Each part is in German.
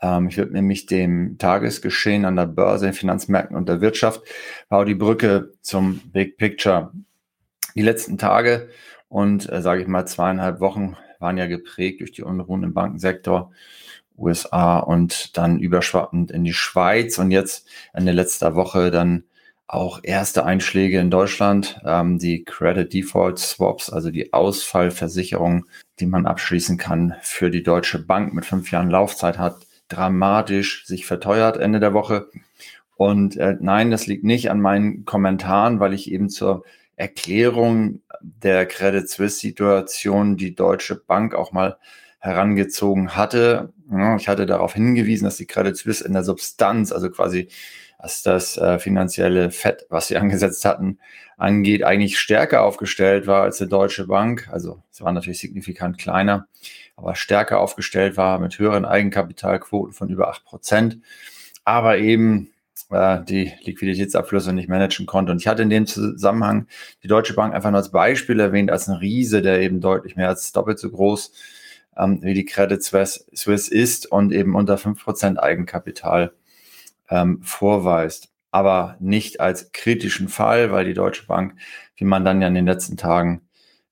Ähm, ich widme mich dem Tagesgeschehen an der Börse, den Finanzmärkten und der Wirtschaft, baue die Brücke zum Big Picture. Die letzten Tage und, äh, sage ich mal, zweieinhalb Wochen waren ja geprägt durch die Unruhen im Bankensektor. USA und dann überschwappend in die Schweiz und jetzt Ende letzter Woche dann auch erste Einschläge in Deutschland, ähm, die Credit Default Swaps, also die Ausfallversicherung, die man abschließen kann für die Deutsche Bank mit fünf Jahren Laufzeit, hat dramatisch sich verteuert Ende der Woche. Und äh, nein, das liegt nicht an meinen Kommentaren, weil ich eben zur Erklärung der Credit Suisse Situation die Deutsche Bank auch mal herangezogen hatte. Ich hatte darauf hingewiesen, dass die Credit Suisse in der Substanz, also quasi was das äh, finanzielle Fett, was sie angesetzt hatten, angeht, eigentlich stärker aufgestellt war als die Deutsche Bank. Also es war natürlich signifikant kleiner, aber stärker aufgestellt war mit höheren Eigenkapitalquoten von über acht Prozent, aber eben äh, die Liquiditätsabflüsse nicht managen konnte. Und ich hatte in dem Zusammenhang die Deutsche Bank einfach nur als Beispiel erwähnt, als ein Riese, der eben deutlich mehr als doppelt so groß ähm, wie die Credit Suisse ist und eben unter fünf Prozent Eigenkapital ähm, vorweist, aber nicht als kritischen Fall, weil die Deutsche Bank, wie man dann ja in den letzten Tagen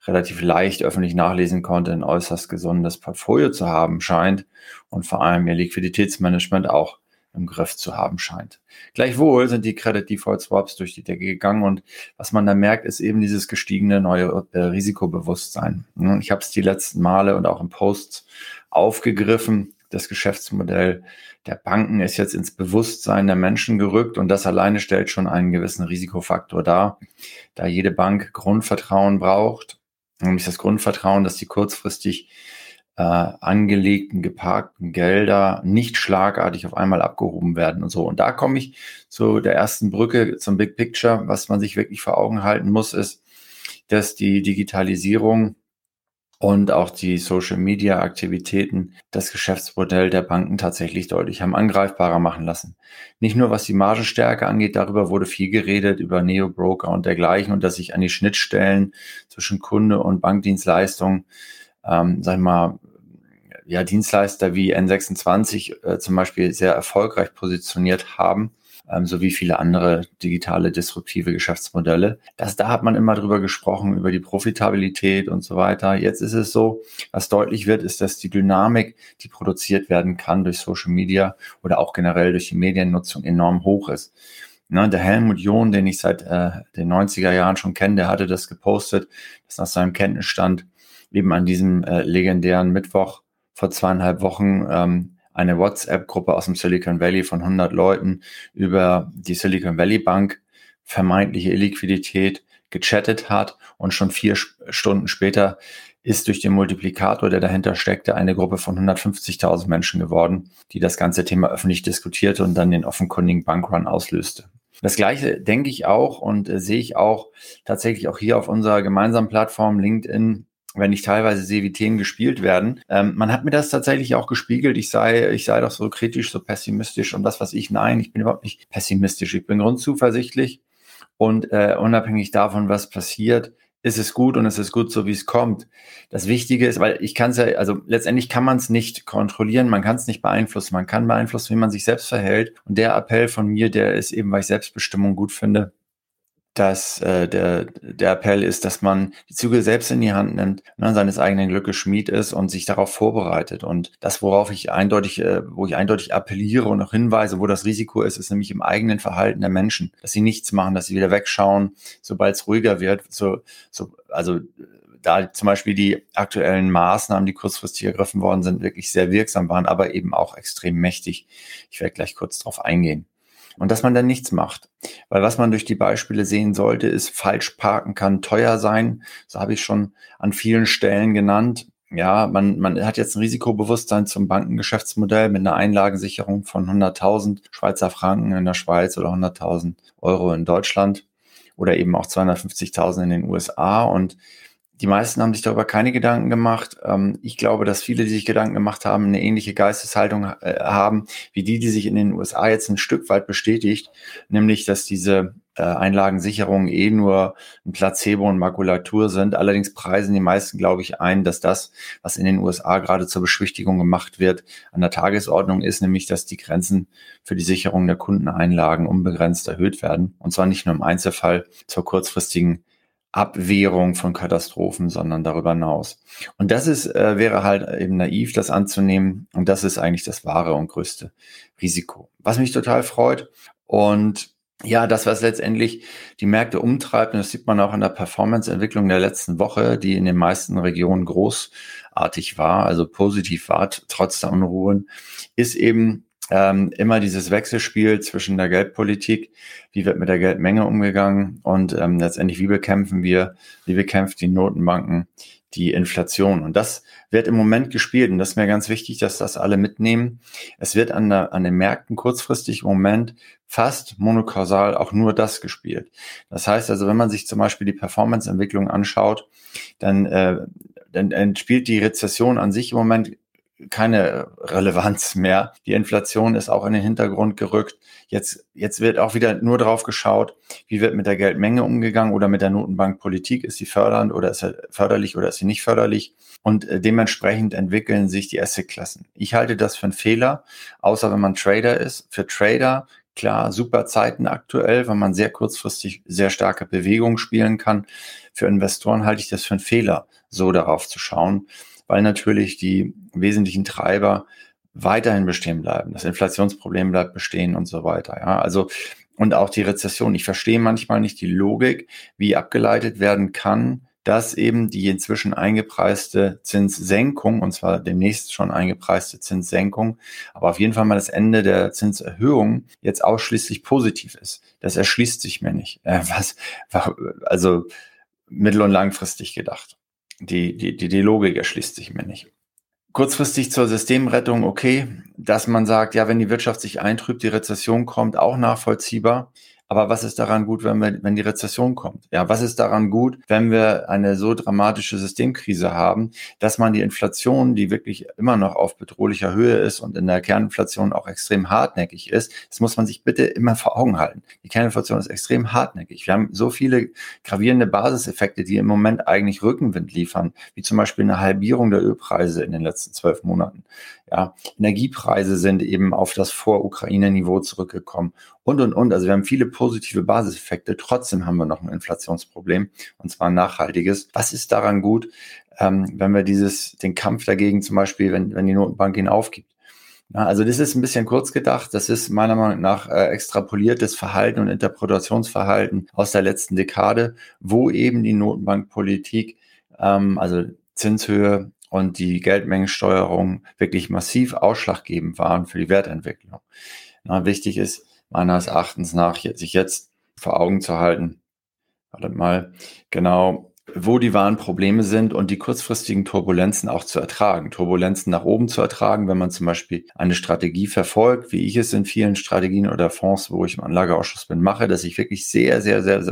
relativ leicht öffentlich nachlesen konnte, ein äußerst gesundes Portfolio zu haben scheint und vor allem ihr Liquiditätsmanagement auch im Griff zu haben scheint. Gleichwohl sind die Credit Default Swaps durch die Decke gegangen und was man da merkt, ist eben dieses gestiegene neue äh, Risikobewusstsein. Ich habe es die letzten Male und auch im Post aufgegriffen. Das Geschäftsmodell der Banken ist jetzt ins Bewusstsein der Menschen gerückt und das alleine stellt schon einen gewissen Risikofaktor dar, da jede Bank Grundvertrauen braucht, nämlich das Grundvertrauen, dass die kurzfristig äh, angelegten, geparkten Gelder nicht schlagartig auf einmal abgehoben werden und so. Und da komme ich zu der ersten Brücke zum Big Picture. Was man sich wirklich vor Augen halten muss, ist, dass die Digitalisierung und auch die Social-Media-Aktivitäten das Geschäftsmodell der Banken tatsächlich deutlich haben angreifbarer machen lassen. Nicht nur was die Margenstärke angeht, darüber wurde viel geredet, über Neo-Broker und dergleichen und dass sich an die Schnittstellen zwischen Kunde und Bankdienstleistung, ähm, sag ich mal, ja, Dienstleister wie N26 äh, zum Beispiel sehr erfolgreich positioniert haben ähm, sowie viele andere digitale disruptive Geschäftsmodelle. Das, da hat man immer drüber gesprochen, über die Profitabilität und so weiter. Jetzt ist es so, was deutlich wird, ist, dass die Dynamik, die produziert werden kann durch Social Media oder auch generell durch die Mediennutzung enorm hoch ist. Ne, der Helmut John, den ich seit äh, den 90er Jahren schon kenne, der hatte das gepostet, dass nach seinem Kenntnisstand eben an diesem äh, legendären Mittwoch vor zweieinhalb Wochen ähm, eine WhatsApp-Gruppe aus dem Silicon Valley von 100 Leuten über die Silicon Valley Bank vermeintliche Illiquidität gechattet hat und schon vier Stunden später ist durch den Multiplikator, der dahinter steckte, eine Gruppe von 150.000 Menschen geworden, die das ganze Thema öffentlich diskutierte und dann den offenkundigen Bankrun auslöste. Das gleiche denke ich auch und äh, sehe ich auch tatsächlich auch hier auf unserer gemeinsamen Plattform LinkedIn wenn ich teilweise sehe, wie Themen gespielt werden. Ähm, man hat mir das tatsächlich auch gespiegelt. Ich sei, ich sei doch so kritisch, so pessimistisch und das, was ich, nein, ich bin überhaupt nicht pessimistisch. Ich bin grundzuversichtlich und äh, unabhängig davon, was passiert, ist es gut und es ist gut so, wie es kommt. Das Wichtige ist, weil ich kann es ja, also letztendlich kann man es nicht kontrollieren, man kann es nicht beeinflussen, man kann beeinflussen, wie man sich selbst verhält. Und der Appell von mir, der ist eben, weil ich Selbstbestimmung gut finde, dass äh, der, der Appell ist, dass man die Zügel selbst in die Hand nimmt, ne, seines eigenen Glückes Schmied ist und sich darauf vorbereitet. Und das, worauf ich eindeutig, äh, wo ich eindeutig appelliere und auch hinweise, wo das Risiko ist, ist nämlich im eigenen Verhalten der Menschen, dass sie nichts machen, dass sie wieder wegschauen, sobald es ruhiger wird. So, so, also da zum Beispiel die aktuellen Maßnahmen, die kurzfristig ergriffen worden sind, wirklich sehr wirksam waren, aber eben auch extrem mächtig. Ich werde gleich kurz darauf eingehen und dass man dann nichts macht. Weil was man durch die Beispiele sehen sollte, ist, falsch parken kann teuer sein. So habe ich schon an vielen Stellen genannt. Ja, man, man hat jetzt ein Risikobewusstsein zum Bankengeschäftsmodell mit einer Einlagensicherung von 100.000 Schweizer Franken in der Schweiz oder 100.000 Euro in Deutschland oder eben auch 250.000 in den USA. Und die meisten haben sich darüber keine Gedanken gemacht. Ähm, ich glaube, dass viele, die sich Gedanken gemacht haben, eine ähnliche Geisteshaltung äh, haben, wie die, die sich in den USA jetzt ein Stück weit bestätigt, nämlich, dass diese äh, Einlagensicherungen eh nur ein Placebo und Makulatur sind. Allerdings preisen die meisten, glaube ich, ein, dass das, was in den USA gerade zur Beschwichtigung gemacht wird, an der Tagesordnung ist, nämlich dass die Grenzen für die Sicherung der Kundeneinlagen unbegrenzt erhöht werden. Und zwar nicht nur im Einzelfall zur kurzfristigen Abwehrung von Katastrophen, sondern darüber hinaus. Und das ist, äh, wäre halt eben naiv, das anzunehmen. Und das ist eigentlich das wahre und größte Risiko. Was mich total freut. Und ja, das, was letztendlich die Märkte umtreibt, und das sieht man auch in der Performance-Entwicklung der letzten Woche, die in den meisten Regionen großartig war, also positiv war, trotz der Unruhen, ist eben ähm, immer dieses Wechselspiel zwischen der Geldpolitik, wie wird mit der Geldmenge umgegangen und ähm, letztendlich, wie bekämpfen wir, wie bekämpft die Notenbanken die Inflation. Und das wird im Moment gespielt. Und das ist mir ganz wichtig, dass das alle mitnehmen. Es wird an, der, an den Märkten kurzfristig im Moment fast monokausal auch nur das gespielt. Das heißt also, wenn man sich zum Beispiel die Performance-Entwicklung anschaut, dann, äh, dann, dann spielt die Rezession an sich im Moment keine Relevanz mehr. Die Inflation ist auch in den Hintergrund gerückt. Jetzt, jetzt wird auch wieder nur drauf geschaut, wie wird mit der Geldmenge umgegangen oder mit der Notenbankpolitik. Ist sie fördernd oder ist sie förderlich oder ist sie nicht förderlich? Und äh, dementsprechend entwickeln sich die Assetklassen. Ich halte das für einen Fehler, außer wenn man Trader ist. Für Trader klar, super Zeiten aktuell, weil man sehr kurzfristig sehr starke Bewegungen spielen kann. Für Investoren halte ich das für einen Fehler, so darauf zu schauen weil natürlich die wesentlichen Treiber weiterhin bestehen bleiben. Das Inflationsproblem bleibt bestehen und so weiter. Ja, also und auch die Rezession. Ich verstehe manchmal nicht die Logik, wie abgeleitet werden kann, dass eben die inzwischen eingepreiste Zinssenkung, und zwar demnächst schon eingepreiste Zinssenkung, aber auf jeden Fall mal das Ende der Zinserhöhung jetzt ausschließlich positiv ist. Das erschließt sich mir nicht. Äh, was, also mittel- und langfristig gedacht die, die, die, die Logik erschließt sich mir nicht. Kurzfristig zur Systemrettung, okay, dass man sagt, ja, wenn die Wirtschaft sich eintrübt, die Rezession kommt, auch nachvollziehbar. Aber was ist daran gut, wenn, wir, wenn die Rezession kommt? Ja, was ist daran gut, wenn wir eine so dramatische Systemkrise haben, dass man die Inflation, die wirklich immer noch auf bedrohlicher Höhe ist und in der Kerninflation auch extrem hartnäckig ist, das muss man sich bitte immer vor Augen halten. Die Kerninflation ist extrem hartnäckig. Wir haben so viele gravierende Basiseffekte, die im Moment eigentlich Rückenwind liefern, wie zum Beispiel eine Halbierung der Ölpreise in den letzten zwölf Monaten. Ja, Energiepreise sind eben auf das Vor-Ukraine-Niveau zurückgekommen und, und, und. Also wir haben viele positive Basiseffekte. Trotzdem haben wir noch ein Inflationsproblem und zwar ein nachhaltiges. Was ist daran gut, ähm, wenn wir dieses, den Kampf dagegen zum Beispiel, wenn, wenn die Notenbank ihn aufgibt? Ja, also das ist ein bisschen kurz gedacht. Das ist meiner Meinung nach äh, extrapoliertes Verhalten und Interpretationsverhalten aus der letzten Dekade, wo eben die Notenbankpolitik, ähm, also Zinshöhe, und die Geldmengensteuerung wirklich massiv ausschlaggebend waren für die Wertentwicklung. Na, wichtig ist meines Erachtens nach, sich jetzt vor Augen zu halten, warte mal, genau, wo die wahren Probleme sind und die kurzfristigen Turbulenzen auch zu ertragen. Turbulenzen nach oben zu ertragen, wenn man zum Beispiel eine Strategie verfolgt, wie ich es in vielen Strategien oder Fonds, wo ich im Anlageausschuss bin, mache, dass ich wirklich sehr, sehr, sehr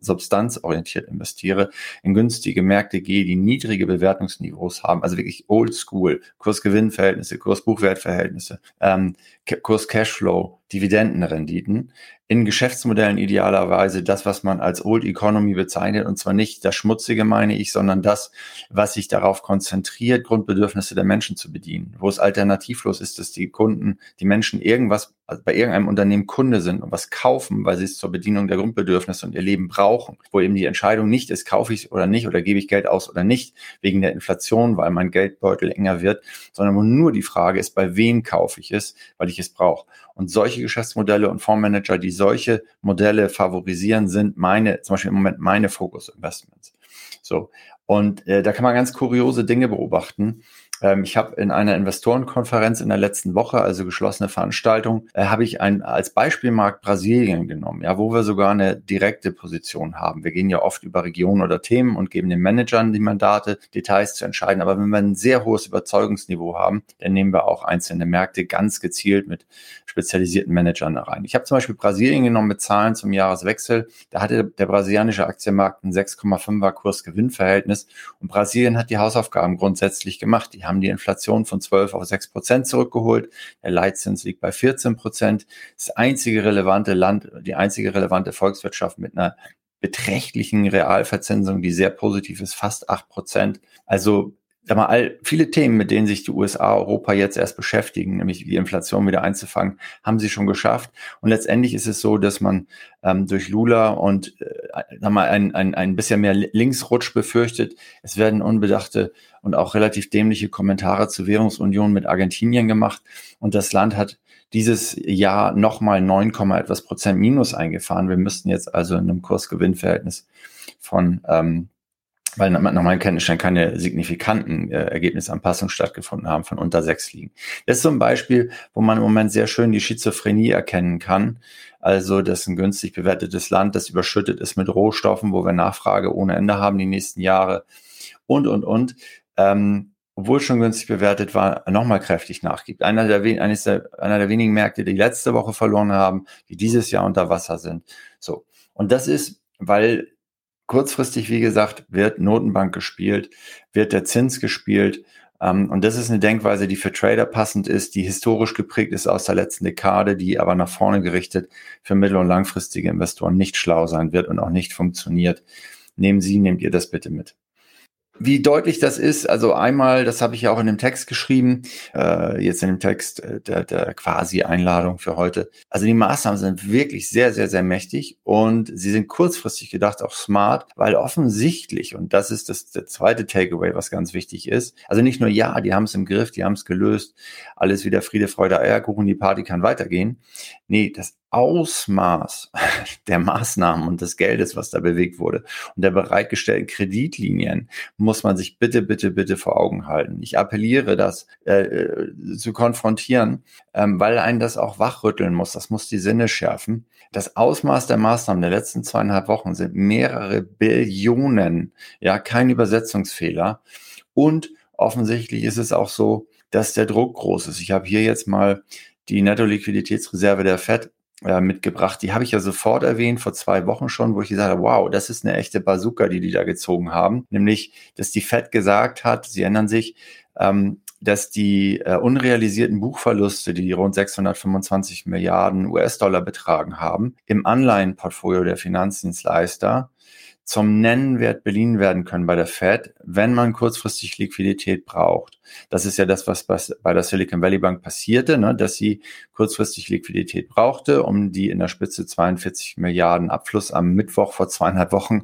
substanzorientiert investiere, in günstige Märkte gehe, die niedrige Bewertungsniveaus haben, also wirklich old school, Kurs-Gewinn-Verhältnisse, Kurs-Buchwert-Verhältnisse, ähm, Kurs-Cashflow, Dividendenrenditen in Geschäftsmodellen idealerweise das, was man als Old Economy bezeichnet, und zwar nicht das Schmutzige, meine ich, sondern das, was sich darauf konzentriert, Grundbedürfnisse der Menschen zu bedienen, wo es alternativlos ist, dass die Kunden, die Menschen irgendwas also bei irgendeinem Unternehmen Kunde sind und was kaufen, weil sie es zur Bedienung der Grundbedürfnisse und ihr Leben brauchen, wo eben die Entscheidung nicht ist, kaufe ich es oder nicht oder gebe ich Geld aus oder nicht, wegen der Inflation, weil mein Geldbeutel enger wird, sondern wo nur die Frage ist, bei wem kaufe ich es, weil ich es brauche. Und solche Geschäftsmodelle und Fondsmanager, die solche Modelle favorisieren, sind meine, zum Beispiel im Moment meine Focus Investments. So. Und äh, da kann man ganz kuriose Dinge beobachten. Ähm, ich habe in einer Investorenkonferenz in der letzten Woche, also geschlossene Veranstaltung, äh, habe ich ein, als Beispielmarkt Brasilien genommen, ja, wo wir sogar eine direkte Position haben. Wir gehen ja oft über Regionen oder Themen und geben den Managern die Mandate, Details zu entscheiden. Aber wenn wir ein sehr hohes Überzeugungsniveau haben, dann nehmen wir auch einzelne Märkte ganz gezielt mit spezialisierten Managern rein. Ich habe zum Beispiel Brasilien genommen mit Zahlen zum Jahreswechsel. Da hatte der brasilianische Aktienmarkt ein 6,5er Kurs-Gewinn-Verhältnis und Brasilien hat die Hausaufgaben grundsätzlich gemacht. Die haben haben die Inflation von 12 auf 6 Prozent zurückgeholt. Der Leitzins liegt bei 14 Prozent. Das einzige relevante Land, die einzige relevante Volkswirtschaft mit einer beträchtlichen Realverzinsung, die sehr positiv ist, fast 8 Prozent. Also mal, all, viele Themen, mit denen sich die USA, Europa jetzt erst beschäftigen, nämlich die Inflation wieder einzufangen, haben sie schon geschafft. Und letztendlich ist es so, dass man ähm, durch Lula und äh, sag mal, ein, ein, ein bisschen mehr Linksrutsch befürchtet. Es werden unbedachte und auch relativ dämliche Kommentare zur Währungsunion mit Argentinien gemacht. Und das Land hat dieses Jahr nochmal 9, etwas Prozent Minus eingefahren. Wir müssten jetzt also in einem Kursgewinnverhältnis von ähm, weil nach meinem Kenntnisstand keine signifikanten äh, Ergebnisanpassungen stattgefunden haben, von unter sechs liegen. Das ist so ein Beispiel, wo man im Moment sehr schön die Schizophrenie erkennen kann. Also das ist ein günstig bewertetes Land, das überschüttet ist mit Rohstoffen, wo wir Nachfrage ohne Ende haben die nächsten Jahre und, und, und. Ähm, obwohl schon günstig bewertet war, nochmal kräftig nachgibt. Einer der, eines der, einer der wenigen Märkte, die letzte Woche verloren haben, die dieses Jahr unter Wasser sind. So. Und das ist, weil kurzfristig, wie gesagt, wird Notenbank gespielt, wird der Zins gespielt. Ähm, und das ist eine Denkweise, die für Trader passend ist, die historisch geprägt ist aus der letzten Dekade, die aber nach vorne gerichtet für mittel- und langfristige Investoren nicht schlau sein wird und auch nicht funktioniert. Nehmen Sie, nehmt ihr das bitte mit. Wie deutlich das ist, also einmal, das habe ich ja auch in dem Text geschrieben, äh, jetzt in dem Text äh, der, der quasi Einladung für heute. Also die Maßnahmen sind wirklich sehr, sehr, sehr mächtig und sie sind kurzfristig gedacht auch smart, weil offensichtlich, und das ist das der zweite Takeaway, was ganz wichtig ist, also nicht nur ja, die haben es im Griff, die haben es gelöst, alles wieder Friede, Freude, Eierkuchen, die Party kann weitergehen. Nee, das Ausmaß der Maßnahmen und des Geldes, was da bewegt wurde und der bereitgestellten Kreditlinien, muss man sich bitte, bitte, bitte vor Augen halten. Ich appelliere, das äh, äh, zu konfrontieren, ähm, weil einen das auch wachrütteln muss. Das muss die Sinne schärfen. Das Ausmaß der Maßnahmen der letzten zweieinhalb Wochen sind mehrere Billionen, ja, kein Übersetzungsfehler. Und offensichtlich ist es auch so, dass der Druck groß ist. Ich habe hier jetzt mal die Netto-Liquiditätsreserve der FED äh, mitgebracht. Die habe ich ja sofort erwähnt, vor zwei Wochen schon, wo ich gesagt habe, wow, das ist eine echte Bazooka, die die da gezogen haben. Nämlich, dass die FED gesagt hat, sie ändern sich, ähm, dass die äh, unrealisierten Buchverluste, die rund 625 Milliarden US-Dollar betragen haben, im Anleihenportfolio der Finanzdienstleister zum Nennwert beliehen werden können bei der Fed, wenn man kurzfristig Liquidität braucht. Das ist ja das, was bei der Silicon Valley Bank passierte, ne, dass sie kurzfristig Liquidität brauchte, um die in der Spitze 42 Milliarden Abfluss am Mittwoch vor zweieinhalb Wochen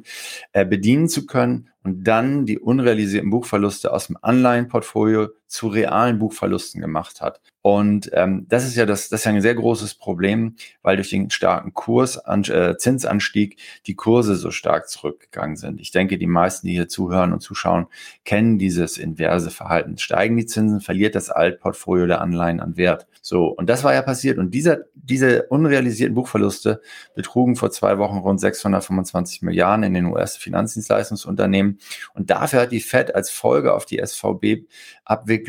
äh, bedienen zu können und dann die unrealisierten Buchverluste aus dem Anleihenportfolio zu realen Buchverlusten gemacht hat. Und ähm, das ist ja das, das ist ja ein sehr großes Problem, weil durch den starken Kurs, äh, Zinsanstieg die Kurse so stark zurückgegangen sind. Ich denke, die meisten, die hier zuhören und zuschauen, kennen dieses inverse Verhalten. Steigen die Zinsen, verliert das Altportfolio der Anleihen an Wert. So, und das war ja passiert. Und dieser, diese unrealisierten Buchverluste betrugen vor zwei Wochen rund 625 Milliarden in den US-Finanzdienstleistungsunternehmen. Und dafür hat die Fed als Folge auf die SVB-Abwicklung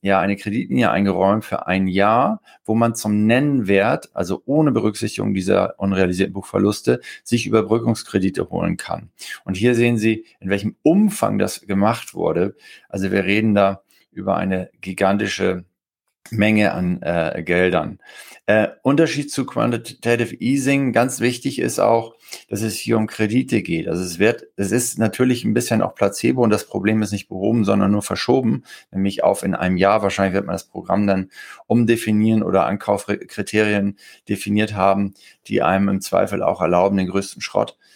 ja eine Kreditlinie eingeräumt für ein Jahr, wo man zum Nennwert, also ohne Berücksichtigung dieser unrealisierten Buchverluste, sich Überbrückungskredite holen kann. Und hier sehen Sie, in welchem Umfang das gemacht wurde. Also wir reden da über eine gigantische Menge an äh, Geldern. Äh, Unterschied zu Quantitative Easing, ganz wichtig ist auch, dass es hier um Kredite geht. Also es wird, es ist natürlich ein bisschen auch Placebo und das Problem ist nicht behoben, sondern nur verschoben, nämlich auf in einem Jahr. Wahrscheinlich wird man das Programm dann umdefinieren oder Ankaufkriterien definiert haben, die einem im Zweifel auch erlauben, den größten Schrott äh,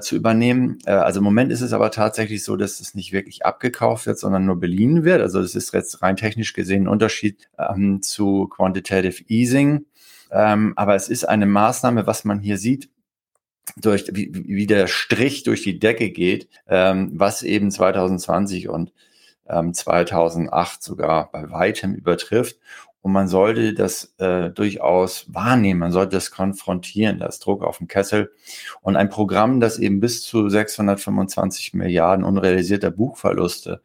zu übernehmen. Äh, also im Moment ist es aber tatsächlich so, dass es nicht wirklich abgekauft wird, sondern nur beliehen wird. Also das ist jetzt rein technisch gesehen ein Unterschied ähm, zu Quantitative Easing. Ähm, aber es ist eine Maßnahme, was man hier sieht, durch, wie, wie der Strich durch die Decke geht, ähm, was eben 2020 und ähm, 2008 sogar bei weitem übertrifft. Und man sollte das äh, durchaus wahrnehmen, man sollte das konfrontieren, das Druck auf den Kessel. Und ein Programm, das eben bis zu 625 Milliarden unrealisierter Buchverluste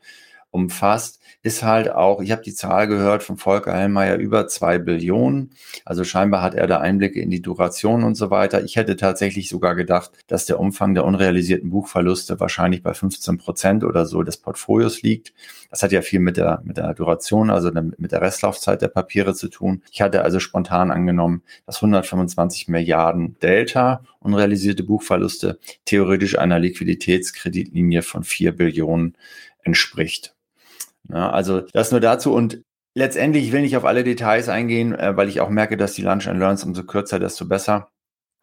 umfasst, ist halt auch, ich habe die Zahl gehört von Volker Hellmeier, über zwei Billionen. Also scheinbar hat er da Einblicke in die Duration und so weiter. Ich hätte tatsächlich sogar gedacht, dass der Umfang der unrealisierten Buchverluste wahrscheinlich bei 15 Prozent oder so des Portfolios liegt. Das hat ja viel mit der, mit der Duration, also mit der Restlaufzeit der Papiere zu tun. Ich hatte also spontan angenommen, dass 125 Milliarden Delta unrealisierte Buchverluste theoretisch einer Liquiditätskreditlinie von 4 Billionen entspricht. Ja, also das nur dazu und letztendlich ich will nicht auf alle Details eingehen, äh, weil ich auch merke, dass die Lunch and Learns umso kürzer, desto besser.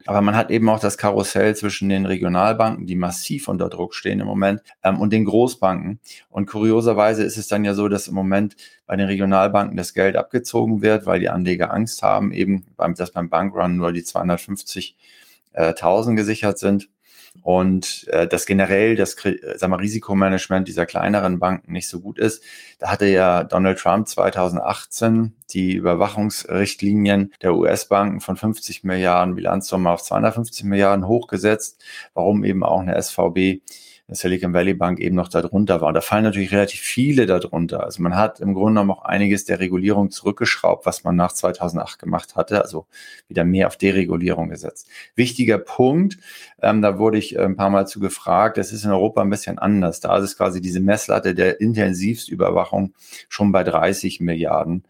Aber man hat eben auch das Karussell zwischen den Regionalbanken, die massiv unter Druck stehen im Moment, ähm, und den Großbanken. Und kurioserweise ist es dann ja so, dass im Moment bei den Regionalbanken das Geld abgezogen wird, weil die Anleger Angst haben, eben, dass beim Bankrun nur die 250.000 gesichert sind und äh, dass generell das sagen wir, Risikomanagement dieser kleineren Banken nicht so gut ist. Da hatte ja Donald Trump 2018 die Überwachungsrichtlinien der US-Banken von 50 Milliarden Bilanzsumme auf 250 Milliarden hochgesetzt, warum eben auch eine SVB Silicon Valley Bank eben noch darunter war. Und da fallen natürlich relativ viele darunter. Also man hat im Grunde genommen auch einiges der Regulierung zurückgeschraubt, was man nach 2008 gemacht hatte, also wieder mehr auf Deregulierung gesetzt. Wichtiger Punkt, ähm, da wurde ich äh, ein paar Mal zu gefragt, das ist in Europa ein bisschen anders. Da ist quasi diese Messlatte der Intensivstüberwachung schon bei 30 Milliarden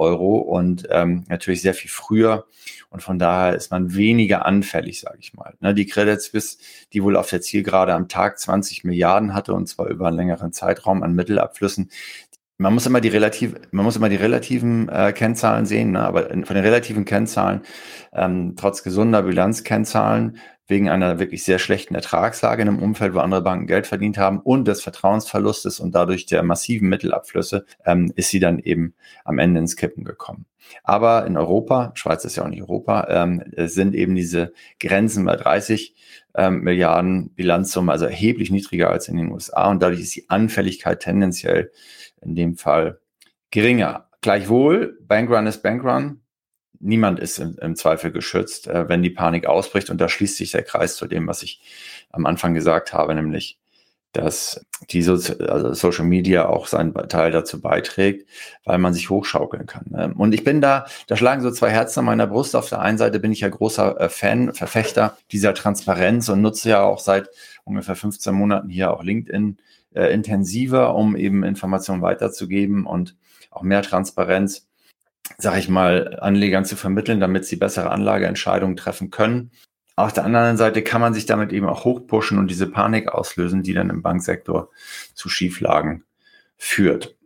Euro und ähm, natürlich sehr viel früher. Und von daher ist man weniger anfällig, sage ich mal. Ne, die Credit Suisse, die wohl auf der Zielgerade am Tag 20 Milliarden hatte und zwar über einen längeren Zeitraum an Mittelabflüssen, man muss immer die relativ, man muss immer die relativen äh, Kennzahlen sehen, ne? aber von den relativen Kennzahlen, ähm, trotz gesunder Bilanzkennzahlen, wegen einer wirklich sehr schlechten Ertragslage in einem Umfeld, wo andere Banken Geld verdient haben und des Vertrauensverlustes und dadurch der massiven Mittelabflüsse, ähm, ist sie dann eben am Ende ins Kippen gekommen. Aber in Europa, Schweiz ist ja auch nicht Europa, ähm, sind eben diese Grenzen bei 30 ähm, Milliarden Bilanzsumme, also erheblich niedriger als in den USA und dadurch ist die Anfälligkeit tendenziell in dem Fall geringer. Gleichwohl, Bankrun ist Bankrun niemand ist im, im Zweifel geschützt, äh, wenn die Panik ausbricht. Und da schließt sich der Kreis zu dem, was ich am Anfang gesagt habe, nämlich, dass die so also Social Media auch seinen Teil dazu beiträgt, weil man sich hochschaukeln kann. Ne? Und ich bin da, da schlagen so zwei Herzen an meiner Brust. Auf der einen Seite bin ich ja großer äh, Fan, Verfechter dieser Transparenz und nutze ja auch seit ungefähr 15 Monaten hier auch LinkedIn äh, intensiver, um eben Informationen weiterzugeben und auch mehr Transparenz sag ich mal, Anlegern zu vermitteln, damit sie bessere Anlageentscheidungen treffen können. Auf der anderen Seite kann man sich damit eben auch hochpushen und diese Panik auslösen, die dann im Banksektor zu Schieflagen führt.